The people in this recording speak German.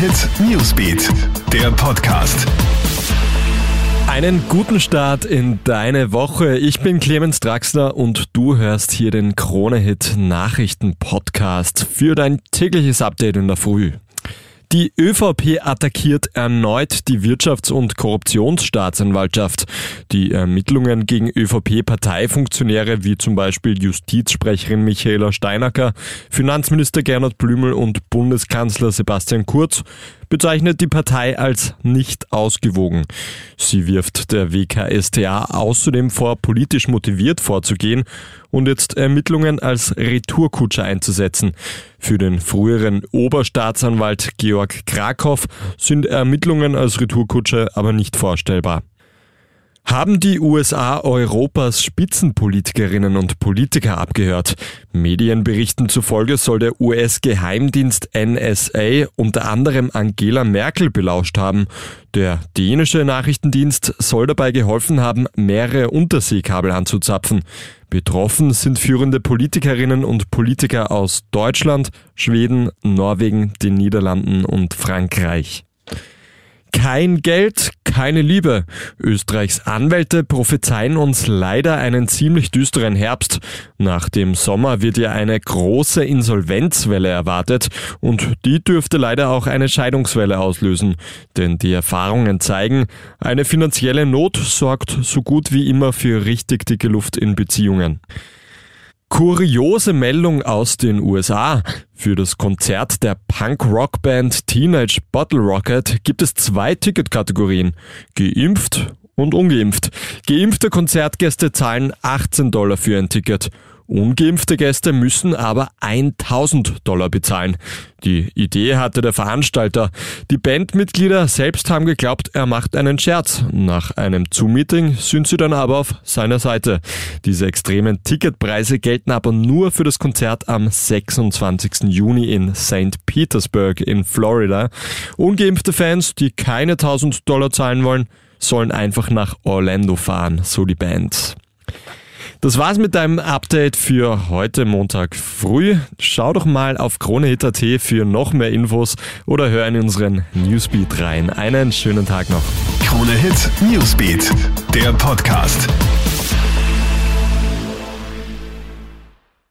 Hit Newsbeat, der Podcast. Einen guten Start in deine Woche. Ich bin Clemens Draxler und du hörst hier den Krone Hit Nachrichten Podcast für dein tägliches Update in der Früh. Die ÖVP attackiert erneut die Wirtschafts- und Korruptionsstaatsanwaltschaft. Die Ermittlungen gegen ÖVP-Parteifunktionäre wie zum Beispiel Justizsprecherin Michaela Steinacker, Finanzminister Gernot Blümel und Bundeskanzler Sebastian Kurz bezeichnet die Partei als nicht ausgewogen. Sie wirft der WKStA außerdem vor, politisch motiviert vorzugehen und jetzt Ermittlungen als Retourkutscher einzusetzen. Für den früheren Oberstaatsanwalt Georg Krakow sind Ermittlungen als Retourkutscher aber nicht vorstellbar. Haben die USA Europas Spitzenpolitikerinnen und Politiker abgehört? Medienberichten zufolge soll der US-Geheimdienst NSA unter anderem Angela Merkel belauscht haben. Der dänische Nachrichtendienst soll dabei geholfen haben, mehrere Unterseekabel anzuzapfen. Betroffen sind führende Politikerinnen und Politiker aus Deutschland, Schweden, Norwegen, den Niederlanden und Frankreich. Kein Geld, keine Liebe. Österreichs Anwälte prophezeien uns leider einen ziemlich düsteren Herbst. Nach dem Sommer wird ja eine große Insolvenzwelle erwartet und die dürfte leider auch eine Scheidungswelle auslösen. Denn die Erfahrungen zeigen, eine finanzielle Not sorgt so gut wie immer für richtig dicke Luft in Beziehungen. Kuriose Meldung aus den USA. Für das Konzert der Punk-Rock-Band Teenage Bottle Rocket gibt es zwei Ticketkategorien. Geimpft und ungeimpft. Geimpfte Konzertgäste zahlen 18 Dollar für ein Ticket. Ungeimpfte Gäste müssen aber 1000 Dollar bezahlen. Die Idee hatte der Veranstalter. Die Bandmitglieder selbst haben geglaubt, er macht einen Scherz. Nach einem Zoom-Meeting sind sie dann aber auf seiner Seite. Diese extremen Ticketpreise gelten aber nur für das Konzert am 26. Juni in St. Petersburg in Florida. Ungeimpfte Fans, die keine 1000 Dollar zahlen wollen, sollen einfach nach Orlando fahren, so die Band. Das war's mit deinem Update für heute Montag früh. Schau doch mal auf KroneHit.at für noch mehr Infos oder hör in unseren Newsbeat rein. Einen schönen Tag noch. KroneHit Newsbeat, der Podcast.